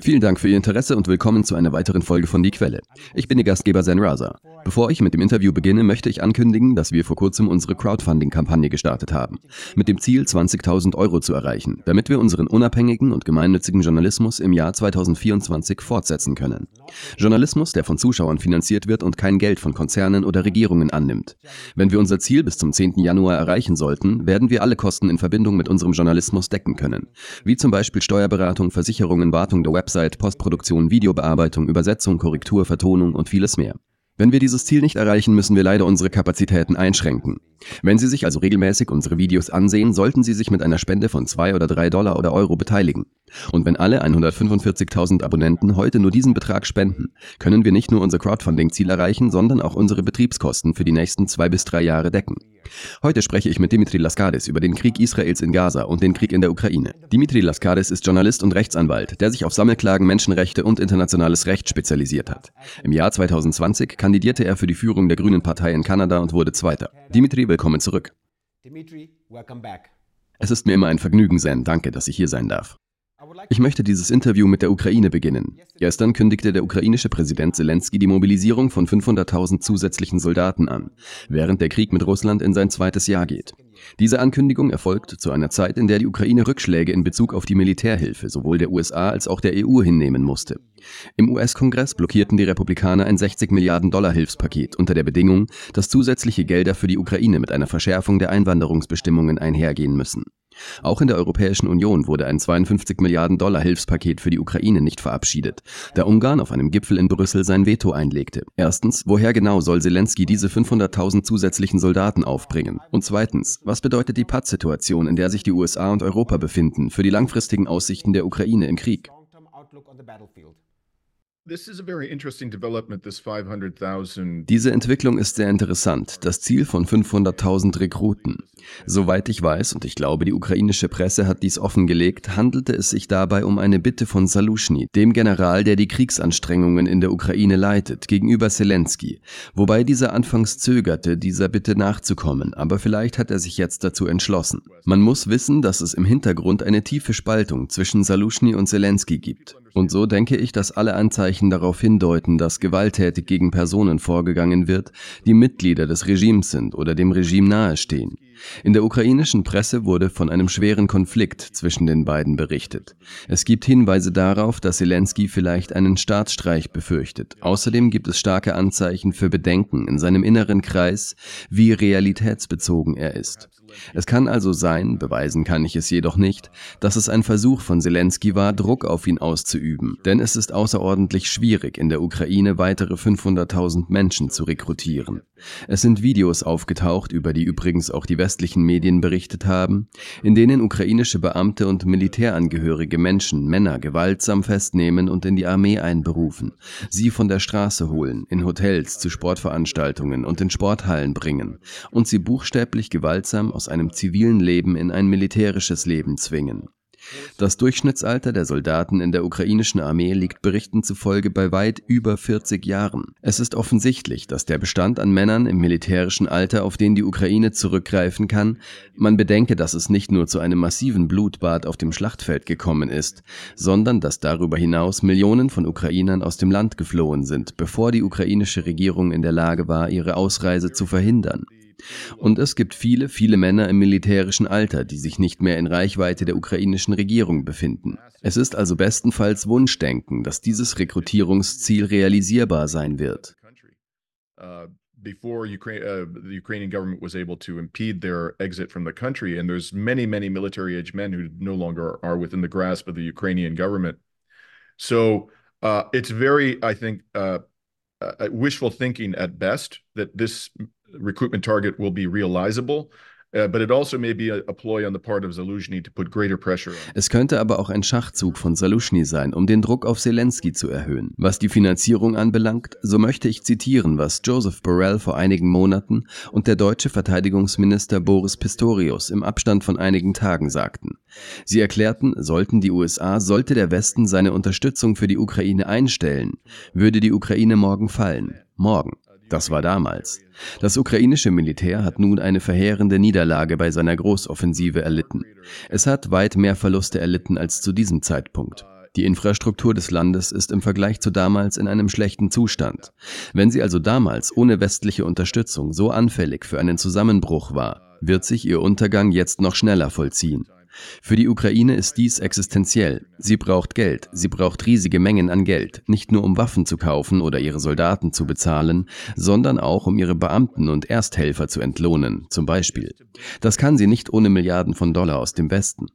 Vielen Dank für Ihr Interesse und willkommen zu einer weiteren Folge von Die Quelle. Ich bin Ihr Gastgeber Zen Raza. Bevor ich mit dem Interview beginne, möchte ich ankündigen, dass wir vor kurzem unsere Crowdfunding-Kampagne gestartet haben, mit dem Ziel, 20.000 Euro zu erreichen, damit wir unseren unabhängigen und gemeinnützigen Journalismus im Jahr 2024 fortsetzen können. Journalismus, der von Zuschauern finanziert wird und kein Geld von Konzernen oder Regierungen annimmt. Wenn wir unser Ziel bis zum 10. Januar erreichen sollten, werden wir alle Kosten in Verbindung mit unserem Journalismus decken können, wie zum Beispiel Steuerberatung, Versicherungen, Wartung der Website, Postproduktion, Videobearbeitung, Übersetzung, Korrektur, Vertonung und vieles mehr. Wenn wir dieses Ziel nicht erreichen, müssen wir leider unsere Kapazitäten einschränken. Wenn Sie sich also regelmäßig unsere Videos ansehen, sollten Sie sich mit einer Spende von 2 oder 3 Dollar oder Euro beteiligen. Und wenn alle 145.000 Abonnenten heute nur diesen Betrag spenden, können wir nicht nur unser Crowdfunding-Ziel erreichen, sondern auch unsere Betriebskosten für die nächsten zwei bis drei Jahre decken. Heute spreche ich mit Dimitri Laskadis über den Krieg Israels in Gaza und den Krieg in der Ukraine. Dimitri Laskadis ist Journalist und Rechtsanwalt, der sich auf Sammelklagen, Menschenrechte und internationales Recht spezialisiert hat. Im Jahr 2020 kandidierte er für die Führung der Grünen Partei in Kanada und wurde Zweiter. Dimitri, willkommen zurück. Dimitri, welcome back. Es ist mir immer ein Vergnügen, Zen. Danke, dass ich hier sein darf. Ich möchte dieses Interview mit der Ukraine beginnen. Gestern kündigte der ukrainische Präsident Zelensky die Mobilisierung von 500.000 zusätzlichen Soldaten an, während der Krieg mit Russland in sein zweites Jahr geht. Diese Ankündigung erfolgt zu einer Zeit, in der die Ukraine Rückschläge in Bezug auf die Militärhilfe sowohl der USA als auch der EU hinnehmen musste. Im US-Kongress blockierten die Republikaner ein 60 Milliarden Dollar Hilfspaket unter der Bedingung, dass zusätzliche Gelder für die Ukraine mit einer Verschärfung der Einwanderungsbestimmungen einhergehen müssen. Auch in der Europäischen Union wurde ein 52 Milliarden Dollar Hilfspaket für die Ukraine nicht verabschiedet, da Ungarn auf einem Gipfel in Brüssel sein Veto einlegte. Erstens, woher genau soll Zelensky diese 500.000 zusätzlichen Soldaten aufbringen? Und zweitens, was bedeutet die Pattsituation, in der sich die USA und Europa befinden, für die langfristigen Aussichten der Ukraine im Krieg? Diese Entwicklung ist sehr interessant. Das Ziel von 500.000 Rekruten. Soweit ich weiß, und ich glaube, die ukrainische Presse hat dies offengelegt, handelte es sich dabei um eine Bitte von Salushny, dem General, der die Kriegsanstrengungen in der Ukraine leitet, gegenüber Zelensky, wobei dieser anfangs zögerte, dieser Bitte nachzukommen, aber vielleicht hat er sich jetzt dazu entschlossen. Man muss wissen, dass es im Hintergrund eine tiefe Spaltung zwischen Salushny und Zelensky gibt. Und so denke ich, dass alle Anzeichen darauf hindeuten, dass gewalttätig gegen Personen vorgegangen wird, die Mitglieder des Regimes sind oder dem Regime nahestehen. In der ukrainischen Presse wurde von einem schweren Konflikt zwischen den beiden berichtet. Es gibt Hinweise darauf, dass Zelensky vielleicht einen Staatsstreich befürchtet. Außerdem gibt es starke Anzeichen für Bedenken in seinem inneren Kreis, wie realitätsbezogen er ist. Es kann also sein, beweisen kann ich es jedoch nicht, dass es ein Versuch von Zelensky war, Druck auf ihn auszuüben, denn es ist außerordentlich schwierig, in der Ukraine weitere 500.000 Menschen zu rekrutieren. Es sind Videos aufgetaucht, über die übrigens auch die westlichen Medien berichtet haben, in denen ukrainische Beamte und Militärangehörige Menschen, Männer gewaltsam festnehmen und in die Armee einberufen, sie von der Straße holen, in Hotels, zu Sportveranstaltungen und in Sporthallen bringen und sie buchstäblich gewaltsam aus einem zivilen Leben in ein militärisches Leben zwingen. Das Durchschnittsalter der Soldaten in der ukrainischen Armee liegt Berichten zufolge bei weit über 40 Jahren. Es ist offensichtlich, dass der Bestand an Männern im militärischen Alter, auf den die Ukraine zurückgreifen kann, man bedenke, dass es nicht nur zu einem massiven Blutbad auf dem Schlachtfeld gekommen ist, sondern dass darüber hinaus Millionen von Ukrainern aus dem Land geflohen sind, bevor die ukrainische Regierung in der Lage war, ihre Ausreise zu verhindern. Und es gibt viele, viele Männer im militärischen Alter, die sich nicht mehr in Reichweite der ukrainischen Regierung befinden. Es ist also bestenfalls Wunschdenken, dass dieses Rekrutierungsziel realisierbar sein wird. before Ukraine, uh, the Ukrainian government was able to impede their exit from the country. And there's many, many military age men who no longer are within the grasp of the Ukrainian government. So uh, it's very, I think, uh, uh wishful thinking at best that this recruitment target will be realizable. Also es könnte aber auch ein Schachzug von Salushny sein, um den Druck auf Zelensky zu erhöhen. Was die Finanzierung anbelangt, so möchte ich zitieren, was Joseph Borrell vor einigen Monaten und der deutsche Verteidigungsminister Boris Pistorius im Abstand von einigen Tagen sagten. Sie erklärten, sollten die USA, sollte der Westen seine Unterstützung für die Ukraine einstellen, würde die Ukraine morgen fallen. Morgen. Das war damals. Das ukrainische Militär hat nun eine verheerende Niederlage bei seiner Großoffensive erlitten. Es hat weit mehr Verluste erlitten als zu diesem Zeitpunkt. Die Infrastruktur des Landes ist im Vergleich zu damals in einem schlechten Zustand. Wenn sie also damals ohne westliche Unterstützung so anfällig für einen Zusammenbruch war, wird sich ihr Untergang jetzt noch schneller vollziehen. Für die Ukraine ist dies existenziell. Sie braucht Geld, sie braucht riesige Mengen an Geld, nicht nur um Waffen zu kaufen oder ihre Soldaten zu bezahlen, sondern auch um ihre Beamten und Ersthelfer zu entlohnen, zum Beispiel. Das kann sie nicht ohne Milliarden von Dollar aus dem Westen.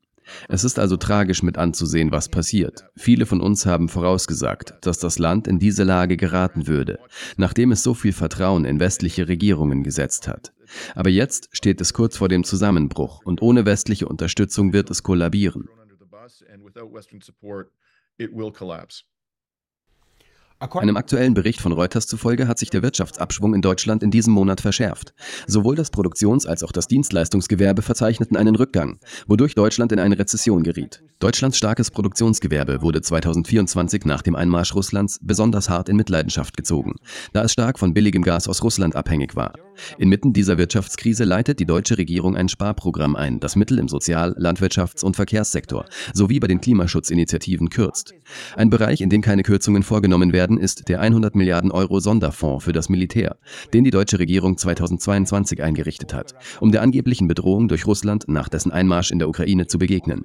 Es ist also tragisch mit anzusehen, was passiert. Viele von uns haben vorausgesagt, dass das Land in diese Lage geraten würde, nachdem es so viel Vertrauen in westliche Regierungen gesetzt hat. Aber jetzt steht es kurz vor dem Zusammenbruch und ohne westliche Unterstützung wird es kollabieren. Einem aktuellen Bericht von Reuters zufolge hat sich der Wirtschaftsabschwung in Deutschland in diesem Monat verschärft. Sowohl das Produktions- als auch das Dienstleistungsgewerbe verzeichneten einen Rückgang, wodurch Deutschland in eine Rezession geriet. Deutschlands starkes Produktionsgewerbe wurde 2024 nach dem Einmarsch Russlands besonders hart in Mitleidenschaft gezogen, da es stark von billigem Gas aus Russland abhängig war. Inmitten dieser Wirtschaftskrise leitet die deutsche Regierung ein Sparprogramm ein, das Mittel im Sozial-, Landwirtschafts- und Verkehrssektor sowie bei den Klimaschutzinitiativen kürzt. Ein Bereich, in dem keine Kürzungen vorgenommen werden, ist der 100 Milliarden Euro Sonderfonds für das Militär, den die deutsche Regierung 2022 eingerichtet hat, um der angeblichen Bedrohung durch Russland nach dessen Einmarsch in der Ukraine zu begegnen.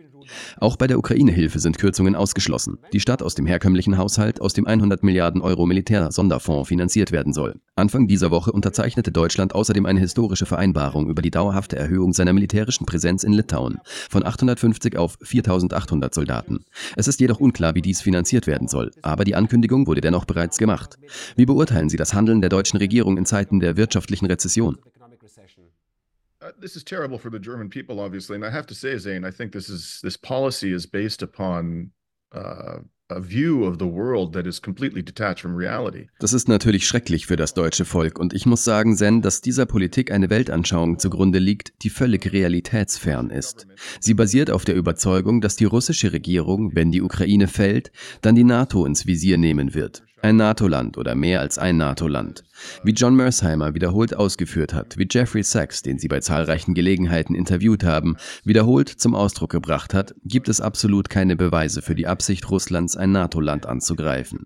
Auch bei der Ukraine-Hilfe sind Kürzungen ausgeschlossen, die statt aus dem herkömmlichen Haushalt aus dem 100 Milliarden Euro Militär-Sonderfonds finanziert werden soll. Anfang dieser Woche unterzeichnete Deutschland außerdem eine historische Vereinbarung über die dauerhafte Erhöhung seiner militärischen Präsenz in Litauen von 850 auf 4800 Soldaten. Es ist jedoch unklar, wie dies finanziert werden soll, aber die Ankündigung wurde dennoch bereits gemacht. Wie beurteilen Sie das Handeln der deutschen Regierung in Zeiten der wirtschaftlichen Rezession? This is terrible for the German people, obviously, and I have to say, Zane, I think this is this policy is based upon uh, Das ist natürlich schrecklich für das deutsche Volk und ich muss sagen, Zen, dass dieser Politik eine Weltanschauung zugrunde liegt, die völlig realitätsfern ist. Sie basiert auf der Überzeugung, dass die russische Regierung, wenn die Ukraine fällt, dann die NATO ins Visier nehmen wird. Ein NATO-Land oder mehr als ein NATO-Land. Wie John Mersheimer wiederholt ausgeführt hat, wie Jeffrey Sachs, den Sie bei zahlreichen Gelegenheiten interviewt haben, wiederholt zum Ausdruck gebracht hat, gibt es absolut keine Beweise für die Absicht Russlands, ein NATO-Land anzugreifen.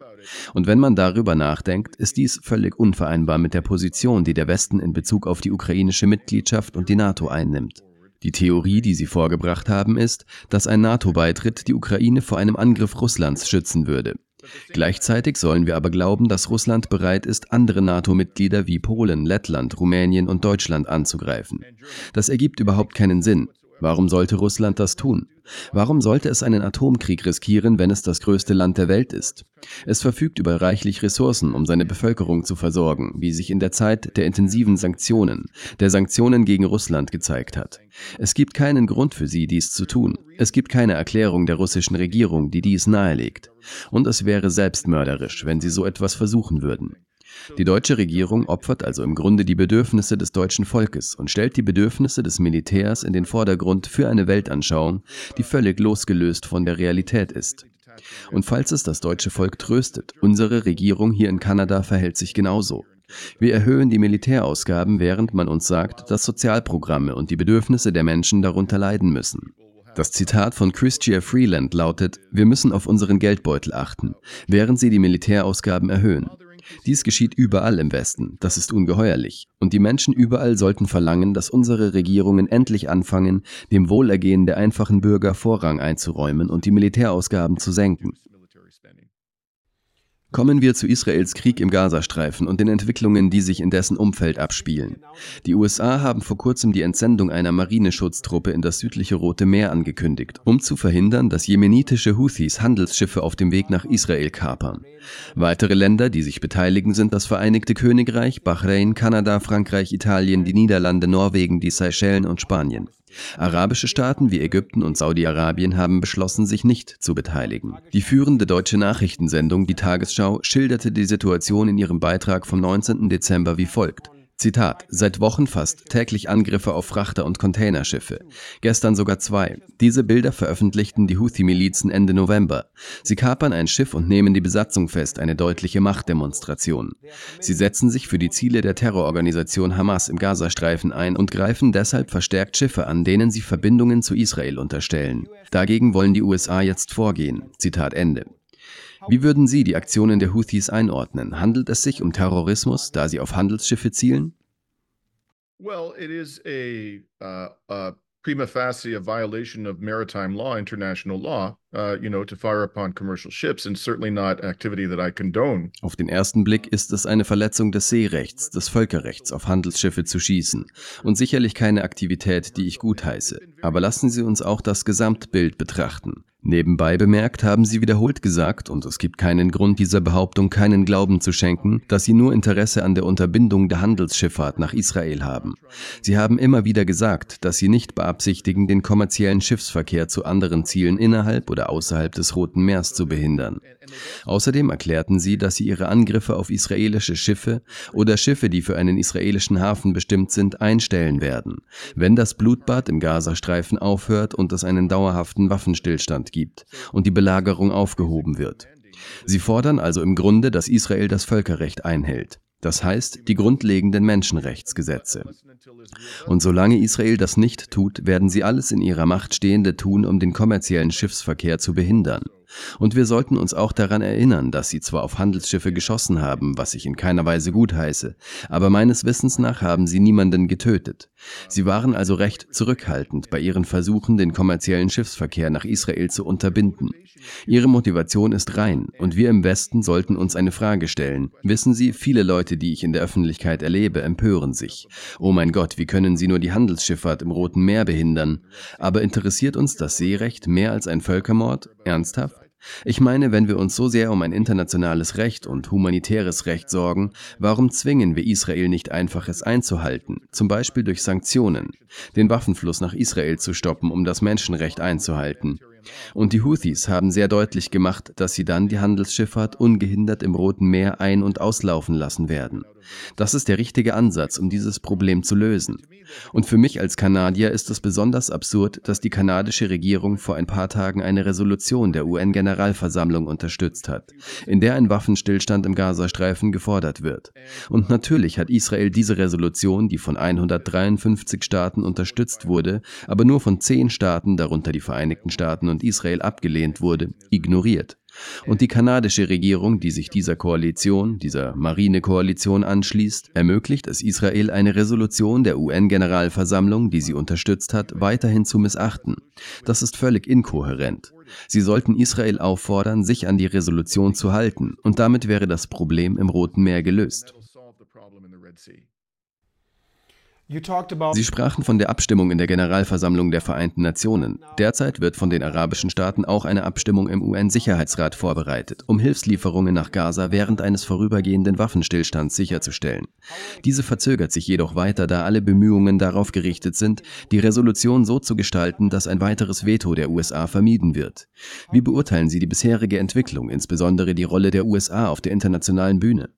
Und wenn man darüber nachdenkt, ist dies völlig unvereinbar mit der Position, die der Westen in Bezug auf die ukrainische Mitgliedschaft und die NATO einnimmt. Die Theorie, die sie vorgebracht haben, ist, dass ein NATO-Beitritt die Ukraine vor einem Angriff Russlands schützen würde. Gleichzeitig sollen wir aber glauben, dass Russland bereit ist, andere NATO-Mitglieder wie Polen, Lettland, Rumänien und Deutschland anzugreifen. Das ergibt überhaupt keinen Sinn. Warum sollte Russland das tun? Warum sollte es einen Atomkrieg riskieren, wenn es das größte Land der Welt ist? Es verfügt über reichlich Ressourcen, um seine Bevölkerung zu versorgen, wie sich in der Zeit der intensiven Sanktionen, der Sanktionen gegen Russland gezeigt hat. Es gibt keinen Grund für sie, dies zu tun. Es gibt keine Erklärung der russischen Regierung, die dies nahelegt. Und es wäre selbstmörderisch, wenn sie so etwas versuchen würden. Die deutsche Regierung opfert also im Grunde die Bedürfnisse des deutschen Volkes und stellt die Bedürfnisse des Militärs in den Vordergrund für eine Weltanschauung, die völlig losgelöst von der Realität ist. Und falls es das deutsche Volk tröstet, unsere Regierung hier in Kanada verhält sich genauso. Wir erhöhen die Militärausgaben, während man uns sagt, dass Sozialprogramme und die Bedürfnisse der Menschen darunter leiden müssen. Das Zitat von Christia Freeland lautet, wir müssen auf unseren Geldbeutel achten, während sie die Militärausgaben erhöhen. Dies geschieht überall im Westen. Das ist ungeheuerlich. Und die Menschen überall sollten verlangen, dass unsere Regierungen endlich anfangen, dem Wohlergehen der einfachen Bürger Vorrang einzuräumen und die Militärausgaben zu senken. Kommen wir zu Israels Krieg im Gazastreifen und den Entwicklungen, die sich in dessen Umfeld abspielen. Die USA haben vor kurzem die Entsendung einer Marineschutztruppe in das südliche Rote Meer angekündigt, um zu verhindern, dass jemenitische Houthis Handelsschiffe auf dem Weg nach Israel kapern. Weitere Länder, die sich beteiligen, sind das Vereinigte Königreich, Bahrain, Kanada, Frankreich, Italien, die Niederlande, Norwegen, die Seychellen und Spanien. Arabische Staaten wie Ägypten und Saudi-Arabien haben beschlossen, sich nicht zu beteiligen. Die führende deutsche Nachrichtensendung Die Tagesschau schilderte die Situation in ihrem Beitrag vom 19. Dezember wie folgt. Zitat, seit Wochen fast täglich Angriffe auf Frachter und Containerschiffe. Gestern sogar zwei. Diese Bilder veröffentlichten die Houthi-Milizen Ende November. Sie kapern ein Schiff und nehmen die Besatzung fest, eine deutliche Machtdemonstration. Sie setzen sich für die Ziele der Terrororganisation Hamas im Gazastreifen ein und greifen deshalb verstärkt Schiffe an, denen sie Verbindungen zu Israel unterstellen. Dagegen wollen die USA jetzt vorgehen. Zitat Ende. Wie würden Sie die Aktionen der Houthis einordnen? Handelt es sich um Terrorismus, da sie auf Handelsschiffe zielen? Well, it is a, uh, a prima facie violation of maritime law, international law, uh, you know, to fire upon commercial ships and certainly not activity that I condone. Auf den ersten Blick ist es eine Verletzung des Seerechts, des Völkerrechts, auf Handelsschiffe zu schießen und sicherlich keine Aktivität, die ich gutheiße. Aber lassen Sie uns auch das Gesamtbild betrachten. Nebenbei bemerkt haben sie wiederholt gesagt, und es gibt keinen Grund, dieser Behauptung keinen Glauben zu schenken, dass sie nur Interesse an der Unterbindung der Handelsschifffahrt nach Israel haben. Sie haben immer wieder gesagt, dass sie nicht beabsichtigen, den kommerziellen Schiffsverkehr zu anderen Zielen innerhalb oder außerhalb des Roten Meers zu behindern. Außerdem erklärten sie, dass sie ihre Angriffe auf israelische Schiffe oder Schiffe, die für einen israelischen Hafen bestimmt sind, einstellen werden, wenn das Blutbad im Gazastreifen aufhört und es einen dauerhaften Waffenstillstand gibt und die Belagerung aufgehoben wird. Sie fordern also im Grunde, dass Israel das Völkerrecht einhält. Das heißt, die grundlegenden Menschenrechtsgesetze. Und solange Israel das nicht tut, werden sie alles in ihrer Macht Stehende tun, um den kommerziellen Schiffsverkehr zu behindern. Und wir sollten uns auch daran erinnern, dass sie zwar auf Handelsschiffe geschossen haben, was ich in keiner Weise gutheiße, aber meines Wissens nach haben sie niemanden getötet. Sie waren also recht zurückhaltend bei ihren Versuchen, den kommerziellen Schiffsverkehr nach Israel zu unterbinden. Ihre Motivation ist rein, und wir im Westen sollten uns eine Frage stellen. Wissen Sie, viele Leute, die ich in der Öffentlichkeit erlebe, empören sich. Oh mein Gott, wie können sie nur die Handelsschifffahrt im Roten Meer behindern? Aber interessiert uns das Seerecht mehr als ein Völkermord? Ernsthaft? Ich meine, wenn wir uns so sehr um ein internationales Recht und humanitäres Recht sorgen, warum zwingen wir Israel nicht einfach, es einzuhalten, zum Beispiel durch Sanktionen, den Waffenfluss nach Israel zu stoppen, um das Menschenrecht einzuhalten? Und die Houthis haben sehr deutlich gemacht, dass sie dann die Handelsschifffahrt ungehindert im Roten Meer ein- und auslaufen lassen werden. Das ist der richtige Ansatz, um dieses Problem zu lösen. Und für mich als Kanadier ist es besonders absurd, dass die kanadische Regierung vor ein paar Tagen eine Resolution der UN-Generalversammlung unterstützt hat, in der ein Waffenstillstand im Gazastreifen gefordert wird. Und natürlich hat Israel diese Resolution, die von 153 Staaten unterstützt wurde, aber nur von zehn Staaten, darunter die Vereinigten Staaten und Israel, abgelehnt wurde, ignoriert. Und die kanadische Regierung, die sich dieser Koalition, dieser Marinekoalition anschließt, ermöglicht es Israel, eine Resolution der UN-Generalversammlung, die sie unterstützt hat, weiterhin zu missachten. Das ist völlig inkohärent. Sie sollten Israel auffordern, sich an die Resolution zu halten, und damit wäre das Problem im Roten Meer gelöst. Sie sprachen von der Abstimmung in der Generalversammlung der Vereinten Nationen. Derzeit wird von den arabischen Staaten auch eine Abstimmung im UN-Sicherheitsrat vorbereitet, um Hilfslieferungen nach Gaza während eines vorübergehenden Waffenstillstands sicherzustellen. Diese verzögert sich jedoch weiter, da alle Bemühungen darauf gerichtet sind, die Resolution so zu gestalten, dass ein weiteres Veto der USA vermieden wird. Wie beurteilen Sie die bisherige Entwicklung, insbesondere die Rolle der USA auf der internationalen Bühne?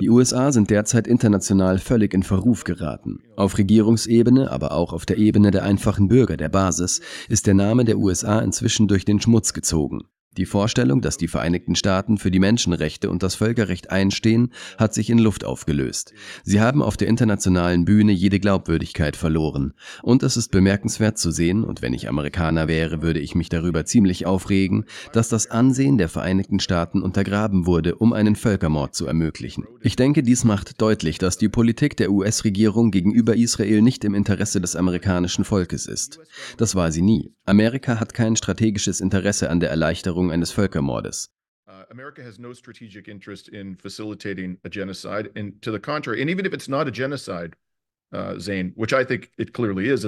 Die USA sind derzeit international völlig in Verruf geraten. Auf Regierungsebene, aber auch auf der Ebene der einfachen Bürger der Basis ist der Name der USA inzwischen durch den Schmutz gezogen. Die Vorstellung, dass die Vereinigten Staaten für die Menschenrechte und das Völkerrecht einstehen, hat sich in Luft aufgelöst. Sie haben auf der internationalen Bühne jede Glaubwürdigkeit verloren. Und es ist bemerkenswert zu sehen, und wenn ich Amerikaner wäre, würde ich mich darüber ziemlich aufregen, dass das Ansehen der Vereinigten Staaten untergraben wurde, um einen Völkermord zu ermöglichen. Ich denke, dies macht deutlich, dass die Politik der US-Regierung gegenüber Israel nicht im Interesse des amerikanischen Volkes ist. Das war sie nie. Amerika hat kein strategisches Interesse an der Erleichterung eines Völkermordes. Uh, America has no strategic interest in facilitating a genocide, and to the contrary, and even if it's not a genocide, uh,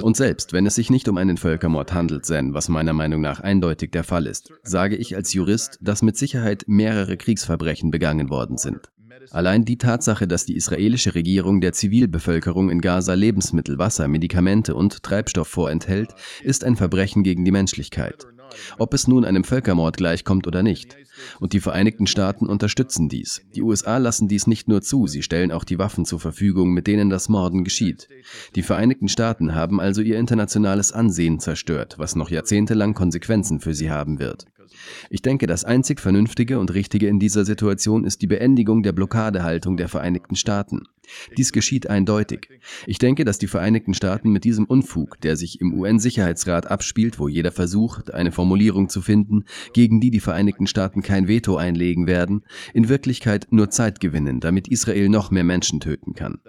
und selbst wenn es sich nicht um einen Völkermord handelt, Zen, was meiner Meinung nach eindeutig der Fall ist, sage ich als Jurist, dass mit Sicherheit mehrere Kriegsverbrechen begangen worden sind. Allein die Tatsache, dass die israelische Regierung der Zivilbevölkerung in Gaza Lebensmittel, Wasser, Medikamente und Treibstoff vorenthält, ist ein Verbrechen gegen die Menschlichkeit. Ob es nun einem Völkermord gleichkommt oder nicht. Und die Vereinigten Staaten unterstützen dies. Die USA lassen dies nicht nur zu, sie stellen auch die Waffen zur Verfügung, mit denen das Morden geschieht. Die Vereinigten Staaten haben also ihr internationales Ansehen zerstört, was noch jahrzehntelang Konsequenzen für sie haben wird. Ich denke, das einzig Vernünftige und Richtige in dieser Situation ist die Beendigung der Blockadehaltung der Vereinigten Staaten. Dies geschieht eindeutig. Ich denke, dass die Vereinigten Staaten mit diesem Unfug, der sich im UN-Sicherheitsrat abspielt, wo jeder versucht, eine Formulierung zu finden, gegen die die Vereinigten Staaten kein Veto einlegen werden, in Wirklichkeit nur Zeit gewinnen, damit Israel noch mehr Menschen töten kann.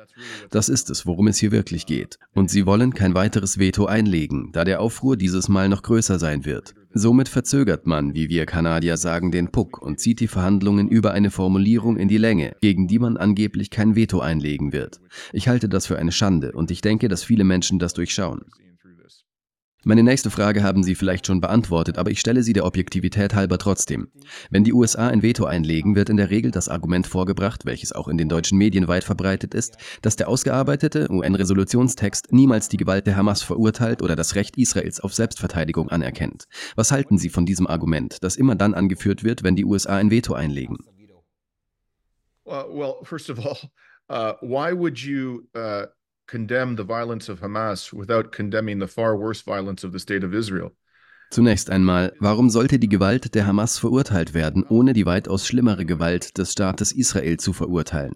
Das ist es, worum es hier wirklich geht. Und sie wollen kein weiteres Veto einlegen, da der Aufruhr dieses Mal noch größer sein wird. Somit verzögert man, wie wir Kanadier sagen, den Puck und zieht die Verhandlungen über eine Formulierung in die Länge, gegen die man angeblich kein Veto einlegen wird. Ich halte das für eine Schande und ich denke, dass viele Menschen das durchschauen. Meine nächste Frage haben Sie vielleicht schon beantwortet, aber ich stelle sie der Objektivität halber trotzdem. Wenn die USA ein Veto einlegen, wird in der Regel das Argument vorgebracht, welches auch in den deutschen Medien weit verbreitet ist, dass der ausgearbeitete UN-Resolutionstext niemals die Gewalt der Hamas verurteilt oder das Recht Israels auf Selbstverteidigung anerkennt. Was halten Sie von diesem Argument, das immer dann angeführt wird, wenn die USA ein Veto einlegen? Uh, well, first of all, uh, why would you uh condemn the violence of Hamas without condemning the far worse violence of the state of Israel. Zunächst einmal, warum sollte die Gewalt der Hamas verurteilt werden, ohne die weitaus schlimmere Gewalt des Staates Israel zu verurteilen?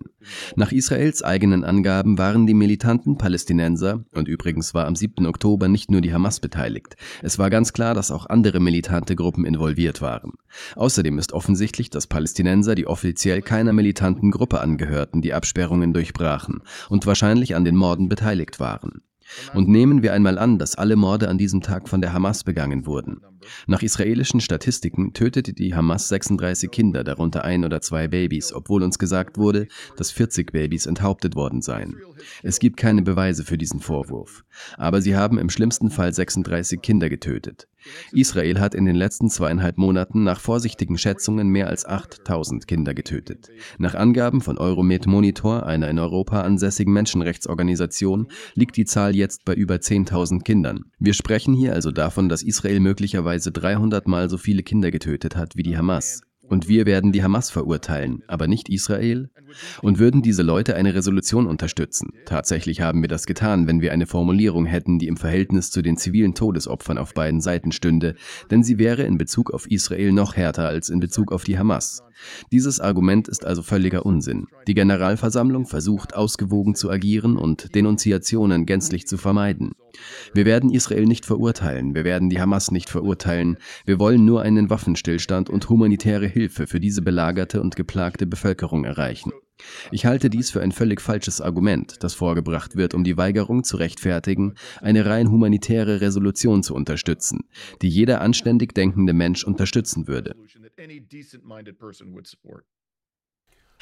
Nach Israels eigenen Angaben waren die militanten Palästinenser, und übrigens war am 7. Oktober nicht nur die Hamas beteiligt, es war ganz klar, dass auch andere militante Gruppen involviert waren. Außerdem ist offensichtlich, dass Palästinenser, die offiziell keiner militanten Gruppe angehörten, die Absperrungen durchbrachen und wahrscheinlich an den Morden beteiligt waren. Und nehmen wir einmal an, dass alle Morde an diesem Tag von der Hamas begangen wurden. Nach israelischen Statistiken tötete die Hamas 36 Kinder, darunter ein oder zwei Babys, obwohl uns gesagt wurde, dass 40 Babys enthauptet worden seien. Es gibt keine Beweise für diesen Vorwurf. Aber sie haben im schlimmsten Fall 36 Kinder getötet. Israel hat in den letzten zweieinhalb Monaten nach vorsichtigen Schätzungen mehr als 8000 Kinder getötet. Nach Angaben von Euromed Monitor, einer in Europa ansässigen Menschenrechtsorganisation, liegt die Zahl jetzt bei über 10.000 Kindern. Wir sprechen hier also davon, dass Israel möglicherweise 300 Mal so viele Kinder getötet hat wie die Hamas. Und wir werden die Hamas verurteilen, aber nicht Israel? Und würden diese Leute eine Resolution unterstützen? Tatsächlich haben wir das getan, wenn wir eine Formulierung hätten, die im Verhältnis zu den zivilen Todesopfern auf beiden Seiten stünde, denn sie wäre in Bezug auf Israel noch härter als in Bezug auf die Hamas. Dieses Argument ist also völliger Unsinn. Die Generalversammlung versucht ausgewogen zu agieren und Denunziationen gänzlich zu vermeiden. Wir werden Israel nicht verurteilen, wir werden die Hamas nicht verurteilen, wir wollen nur einen Waffenstillstand und humanitäre Hilfe für diese belagerte und geplagte Bevölkerung erreichen. Ich halte dies für ein völlig falsches Argument, das vorgebracht wird, um die Weigerung zu rechtfertigen, eine rein humanitäre Resolution zu unterstützen, die jeder anständig denkende Mensch unterstützen würde.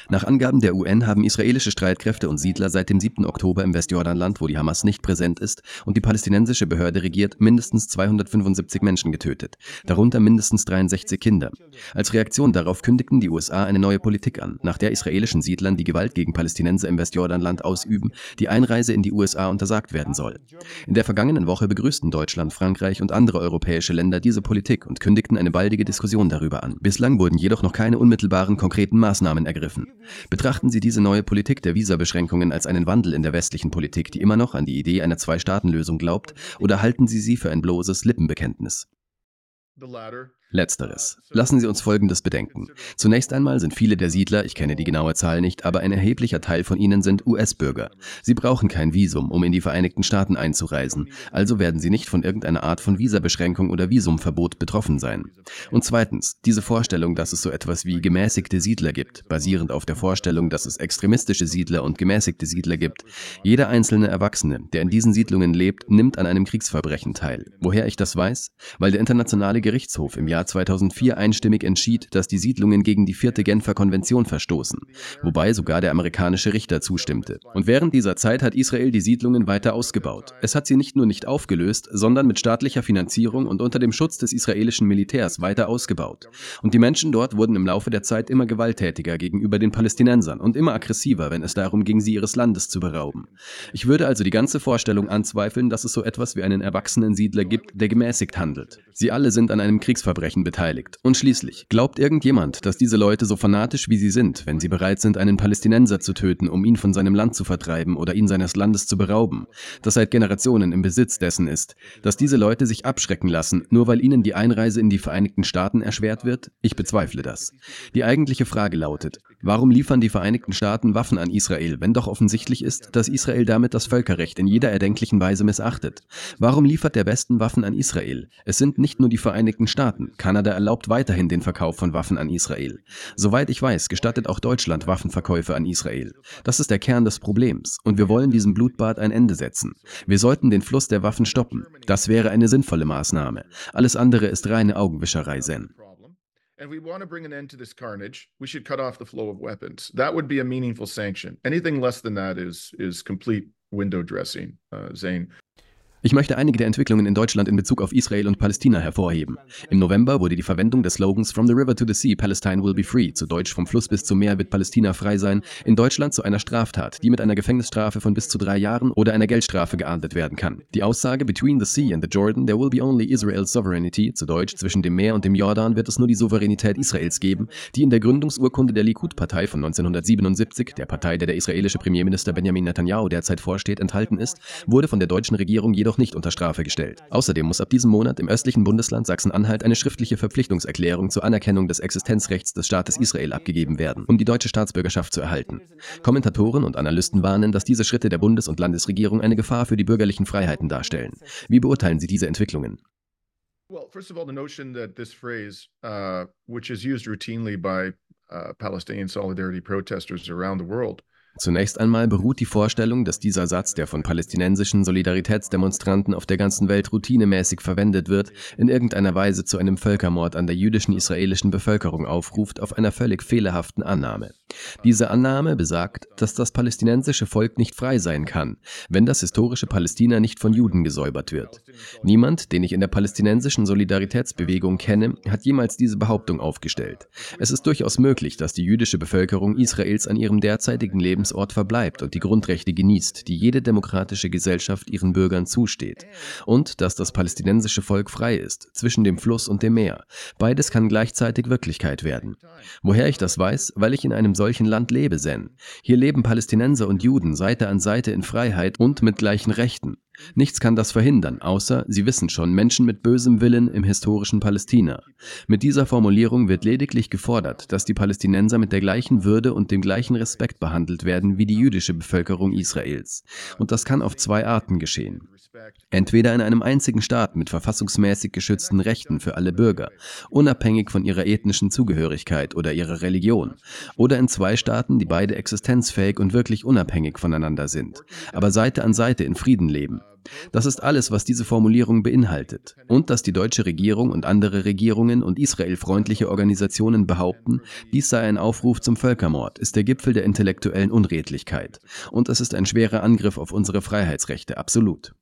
Nach Angaben der UN haben israelische Streitkräfte und Siedler seit dem 7. Oktober im Westjordanland, wo die Hamas nicht präsent ist und die palästinensische Behörde regiert, mindestens 275 Menschen getötet, darunter mindestens 63 Kinder. Als Reaktion darauf kündigten die USA eine neue Politik an, nach der israelischen Siedlern, die Gewalt gegen Palästinenser im Westjordanland ausüben, die Einreise in die USA untersagt werden soll. In der vergangenen Woche begrüßten Deutschland, Frankreich und andere europäische Länder diese Politik und kündigten eine baldige Diskussion darüber an. Bislang wurden jedoch noch keine unmittelbaren konkreten Maßnahmen ergriffen. Betrachten Sie diese neue Politik der Visabeschränkungen als einen Wandel in der westlichen Politik, die immer noch an die Idee einer Zwei-Staaten-Lösung glaubt, oder halten Sie sie für ein bloßes Lippenbekenntnis? Letzteres. Lassen Sie uns Folgendes bedenken. Zunächst einmal sind viele der Siedler, ich kenne die genaue Zahl nicht, aber ein erheblicher Teil von ihnen sind US-Bürger. Sie brauchen kein Visum, um in die Vereinigten Staaten einzureisen, also werden sie nicht von irgendeiner Art von Visabeschränkung oder Visumverbot betroffen sein. Und zweitens, diese Vorstellung, dass es so etwas wie gemäßigte Siedler gibt, basierend auf der Vorstellung, dass es extremistische Siedler und gemäßigte Siedler gibt. Jeder einzelne Erwachsene, der in diesen Siedlungen lebt, nimmt an einem Kriegsverbrechen teil. Woher ich das weiß? Weil der Internationale Gerichtshof im Jahr Jahr 2004 einstimmig entschied, dass die Siedlungen gegen die vierte Genfer Konvention verstoßen, wobei sogar der amerikanische Richter zustimmte. Und während dieser Zeit hat Israel die Siedlungen weiter ausgebaut. Es hat sie nicht nur nicht aufgelöst, sondern mit staatlicher Finanzierung und unter dem Schutz des israelischen Militärs weiter ausgebaut. Und die Menschen dort wurden im Laufe der Zeit immer gewalttätiger gegenüber den Palästinensern und immer aggressiver, wenn es darum ging, sie ihres Landes zu berauben. Ich würde also die ganze Vorstellung anzweifeln, dass es so etwas wie einen erwachsenen Siedler gibt, der gemäßigt handelt. Sie alle sind an einem Kriegsverbrechen beteiligt. Und schließlich, glaubt irgendjemand, dass diese Leute so fanatisch wie sie sind, wenn sie bereit sind, einen Palästinenser zu töten, um ihn von seinem Land zu vertreiben oder ihn seines Landes zu berauben, das seit Generationen im Besitz dessen ist, dass diese Leute sich abschrecken lassen, nur weil ihnen die Einreise in die Vereinigten Staaten erschwert wird? Ich bezweifle das. Die eigentliche Frage lautet, warum liefern die Vereinigten Staaten Waffen an Israel, wenn doch offensichtlich ist, dass Israel damit das Völkerrecht in jeder erdenklichen Weise missachtet? Warum liefert der Westen Waffen an Israel? Es sind nicht nur die Vereinigten Staaten. Kanada erlaubt weiterhin den Verkauf von Waffen an Israel. Soweit ich weiß, gestattet auch Deutschland Waffenverkäufe an Israel. Das ist der Kern des Problems und wir wollen diesem Blutbad ein Ende setzen. Wir sollten den Fluss der Waffen stoppen. Das wäre eine sinnvolle Maßnahme. Alles andere ist reine Augenwischerei, Zen. and we want to bring an end to this carnage, we should cut off the flow of weapons. That would be a meaningful sanction. Anything less than that is is complete window dressing, uh, Zane. Ich möchte einige der Entwicklungen in Deutschland in Bezug auf Israel und Palästina hervorheben. Im November wurde die Verwendung des Slogans From the River to the Sea, Palestine will be free, zu Deutsch vom Fluss bis zum Meer wird Palästina frei sein, in Deutschland zu einer Straftat, die mit einer Gefängnisstrafe von bis zu drei Jahren oder einer Geldstrafe geahndet werden kann. Die Aussage Between the Sea and the Jordan there will be only Israel's sovereignty, zu Deutsch zwischen dem Meer und dem Jordan wird es nur die Souveränität Israels geben, die in der Gründungsurkunde der Likud-Partei von 1977, der Partei, der der israelische Premierminister Benjamin Netanyahu derzeit vorsteht, enthalten ist, wurde von der deutschen Regierung jedoch nicht unter Strafe gestellt. Außerdem muss ab diesem Monat im östlichen Bundesland Sachsen-Anhalt eine schriftliche Verpflichtungserklärung zur Anerkennung des Existenzrechts des Staates Israel abgegeben werden, um die deutsche Staatsbürgerschaft zu erhalten. Kommentatoren und Analysten warnen, dass diese Schritte der Bundes- und Landesregierung eine Gefahr für die bürgerlichen Freiheiten darstellen. Wie beurteilen Sie diese Entwicklungen? Well, first of all, the notion that this phrase, uh, which is used routinely by uh, Palestinian solidarity protesters around the world, Zunächst einmal beruht die Vorstellung, dass dieser Satz, der von palästinensischen Solidaritätsdemonstranten auf der ganzen Welt routinemäßig verwendet wird, in irgendeiner Weise zu einem Völkermord an der jüdischen israelischen Bevölkerung aufruft, auf einer völlig fehlerhaften Annahme. Diese Annahme besagt, dass das palästinensische Volk nicht frei sein kann, wenn das historische Palästina nicht von Juden gesäubert wird. Niemand, den ich in der palästinensischen Solidaritätsbewegung kenne, hat jemals diese Behauptung aufgestellt. Es ist durchaus möglich, dass die jüdische Bevölkerung Israels an ihrem derzeitigen Leben Lebensort verbleibt und die Grundrechte genießt, die jede demokratische Gesellschaft ihren Bürgern zusteht. Und dass das palästinensische Volk frei ist, zwischen dem Fluss und dem Meer. Beides kann gleichzeitig Wirklichkeit werden. Woher ich das weiß? Weil ich in einem solchen Land lebe, Zen. Hier leben Palästinenser und Juden Seite an Seite in Freiheit und mit gleichen Rechten. Nichts kann das verhindern, außer, Sie wissen schon, Menschen mit bösem Willen im historischen Palästina. Mit dieser Formulierung wird lediglich gefordert, dass die Palästinenser mit der gleichen Würde und dem gleichen Respekt behandelt werden wie die jüdische Bevölkerung Israels. Und das kann auf zwei Arten geschehen. Entweder in einem einzigen Staat mit verfassungsmäßig geschützten Rechten für alle Bürger, unabhängig von ihrer ethnischen Zugehörigkeit oder ihrer Religion, oder in zwei Staaten, die beide existenzfähig und wirklich unabhängig voneinander sind, aber Seite an Seite in Frieden leben. Das ist alles, was diese Formulierung beinhaltet. Und dass die deutsche Regierung und andere Regierungen und israelfreundliche Organisationen behaupten, dies sei ein Aufruf zum Völkermord, ist der Gipfel der intellektuellen Unredlichkeit. Und es ist ein schwerer Angriff auf unsere Freiheitsrechte, absolut.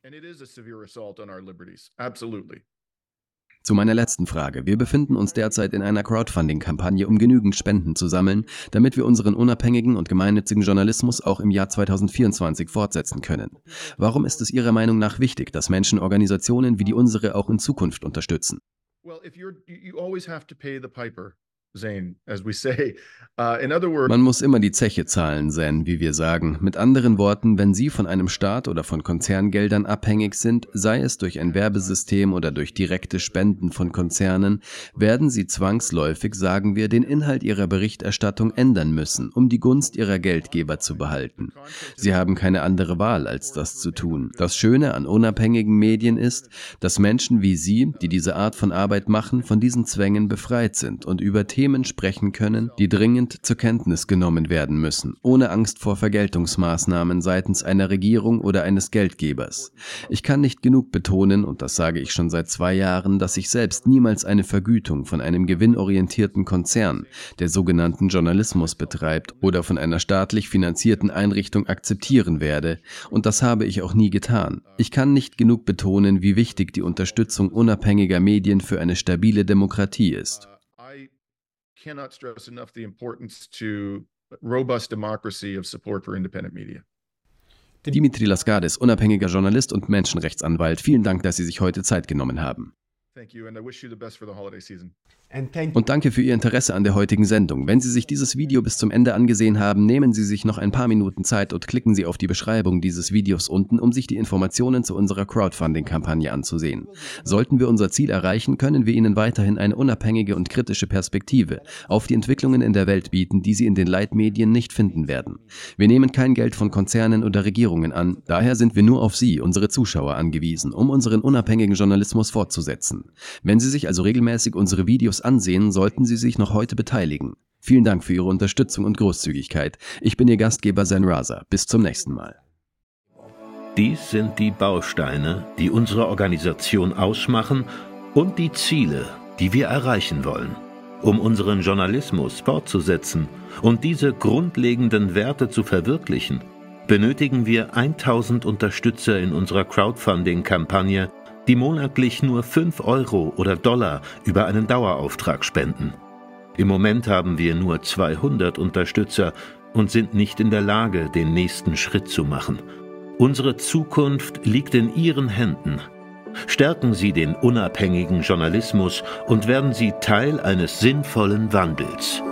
Zu meiner letzten Frage. Wir befinden uns derzeit in einer Crowdfunding-Kampagne, um genügend Spenden zu sammeln, damit wir unseren unabhängigen und gemeinnützigen Journalismus auch im Jahr 2024 fortsetzen können. Warum ist es Ihrer Meinung nach wichtig, dass Menschen Organisationen wie die unsere auch in Zukunft unterstützen? Well, if you're, you always have to pay the piper. Uh, Man muss immer die Zeche zahlen, Zen, wie wir sagen. Mit anderen Worten, wenn Sie von einem Staat oder von Konzerngeldern abhängig sind, sei es durch ein Werbesystem oder durch direkte Spenden von Konzernen, werden Sie zwangsläufig, sagen wir, den Inhalt Ihrer Berichterstattung ändern müssen, um die Gunst Ihrer Geldgeber zu behalten. Sie haben keine andere Wahl, als das zu tun. Das Schöne an unabhängigen Medien ist, dass Menschen wie Sie, die diese Art von Arbeit machen, von diesen Zwängen befreit sind und über Themen Themen sprechen können, die dringend zur Kenntnis genommen werden müssen, ohne Angst vor Vergeltungsmaßnahmen seitens einer Regierung oder eines Geldgebers. Ich kann nicht genug betonen, und das sage ich schon seit zwei Jahren, dass ich selbst niemals eine Vergütung von einem gewinnorientierten Konzern, der sogenannten Journalismus betreibt, oder von einer staatlich finanzierten Einrichtung akzeptieren werde, und das habe ich auch nie getan. Ich kann nicht genug betonen, wie wichtig die Unterstützung unabhängiger Medien für eine stabile Demokratie ist. Cannot stress enough the importance to robust democracy of support for independent media. Dimitri Laskadis, unabhängiger Journalist und Menschenrechtsanwalt, vielen Dank, dass Sie sich heute Zeit genommen haben. Thank you and I wish you the best for the holiday season. Und danke für Ihr Interesse an der heutigen Sendung. Wenn Sie sich dieses Video bis zum Ende angesehen haben, nehmen Sie sich noch ein paar Minuten Zeit und klicken Sie auf die Beschreibung dieses Videos unten, um sich die Informationen zu unserer Crowdfunding-Kampagne anzusehen. Sollten wir unser Ziel erreichen, können wir Ihnen weiterhin eine unabhängige und kritische Perspektive auf die Entwicklungen in der Welt bieten, die Sie in den Leitmedien nicht finden werden. Wir nehmen kein Geld von Konzernen oder Regierungen an, daher sind wir nur auf Sie, unsere Zuschauer, angewiesen, um unseren unabhängigen Journalismus fortzusetzen. Wenn Sie sich also regelmäßig unsere Videos ansehen, sollten Sie sich noch heute beteiligen. Vielen Dank für Ihre Unterstützung und Großzügigkeit. Ich bin Ihr Gastgeber Zen Raza. Bis zum nächsten Mal. Dies sind die Bausteine, die unsere Organisation ausmachen und die Ziele, die wir erreichen wollen. Um unseren Journalismus fortzusetzen und diese grundlegenden Werte zu verwirklichen, benötigen wir 1000 Unterstützer in unserer Crowdfunding-Kampagne die monatlich nur 5 Euro oder Dollar über einen Dauerauftrag spenden. Im Moment haben wir nur 200 Unterstützer und sind nicht in der Lage, den nächsten Schritt zu machen. Unsere Zukunft liegt in Ihren Händen. Stärken Sie den unabhängigen Journalismus und werden Sie Teil eines sinnvollen Wandels.